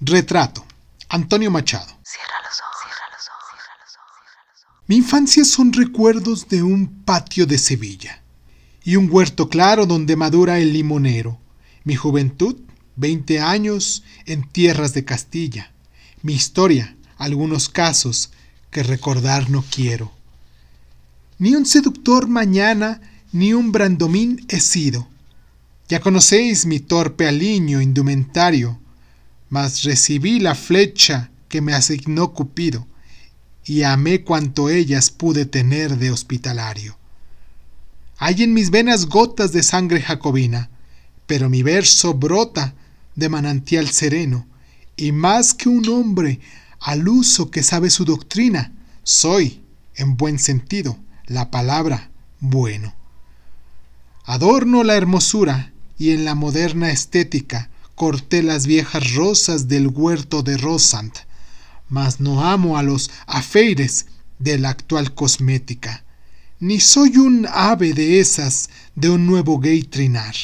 Retrato. Antonio Machado. Cierra los ojos, cierra los ojos, cierra los ojos, cierra los ojos. Mi infancia son recuerdos de un patio de Sevilla y un huerto claro donde madura el limonero. Mi juventud, 20 años en tierras de Castilla. Mi historia, algunos casos que recordar no quiero. Ni un seductor mañana, ni un brandomín he sido. Ya conocéis mi torpe aliño indumentario, mas recibí la flecha que me asignó Cupido, y amé cuanto ellas pude tener de hospitalario. Hay en mis venas gotas de sangre jacobina, pero mi verso brota de manantial sereno, y más que un hombre al uso que sabe su doctrina, soy, en buen sentido, la palabra bueno. Adorno la hermosura y en la moderna estética corté las viejas rosas del huerto de Rosand, mas no amo a los afeires de la actual cosmética, ni soy un ave de esas de un nuevo gay trinar.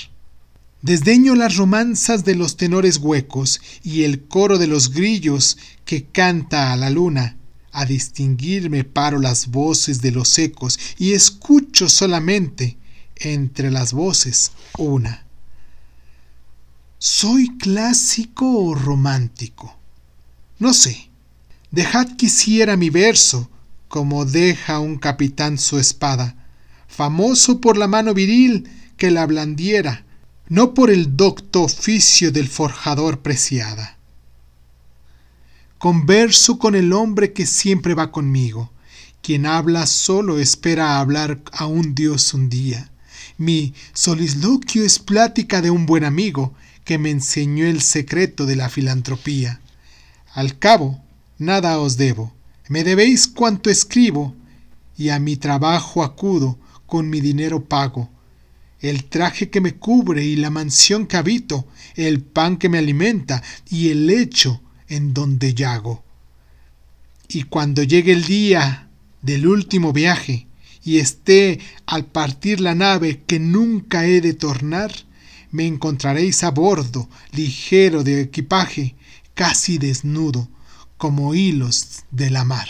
Desdeño las romanzas de los tenores huecos y el coro de los grillos que canta a la luna. A distinguirme paro las voces de los ecos y escucho solamente entre las voces una. ¿Soy clásico o romántico? No sé. Dejad quisiera mi verso, como deja un capitán su espada, famoso por la mano viril que la blandiera, no por el docto oficio del forjador preciada. Converso con el hombre que siempre va conmigo, quien habla solo espera hablar a un Dios un día. Mi solisloquio es plática de un buen amigo, que me enseñó el secreto de la filantropía. Al cabo, nada os debo, me debéis cuanto escribo, y a mi trabajo acudo, con mi dinero pago. El traje que me cubre y la mansión que habito, el pan que me alimenta y el lecho en donde yago. Y cuando llegue el día del último viaje, y esté al partir la nave que nunca he de tornar, me encontraréis a bordo, ligero de equipaje, casi desnudo, como hilos de la mar.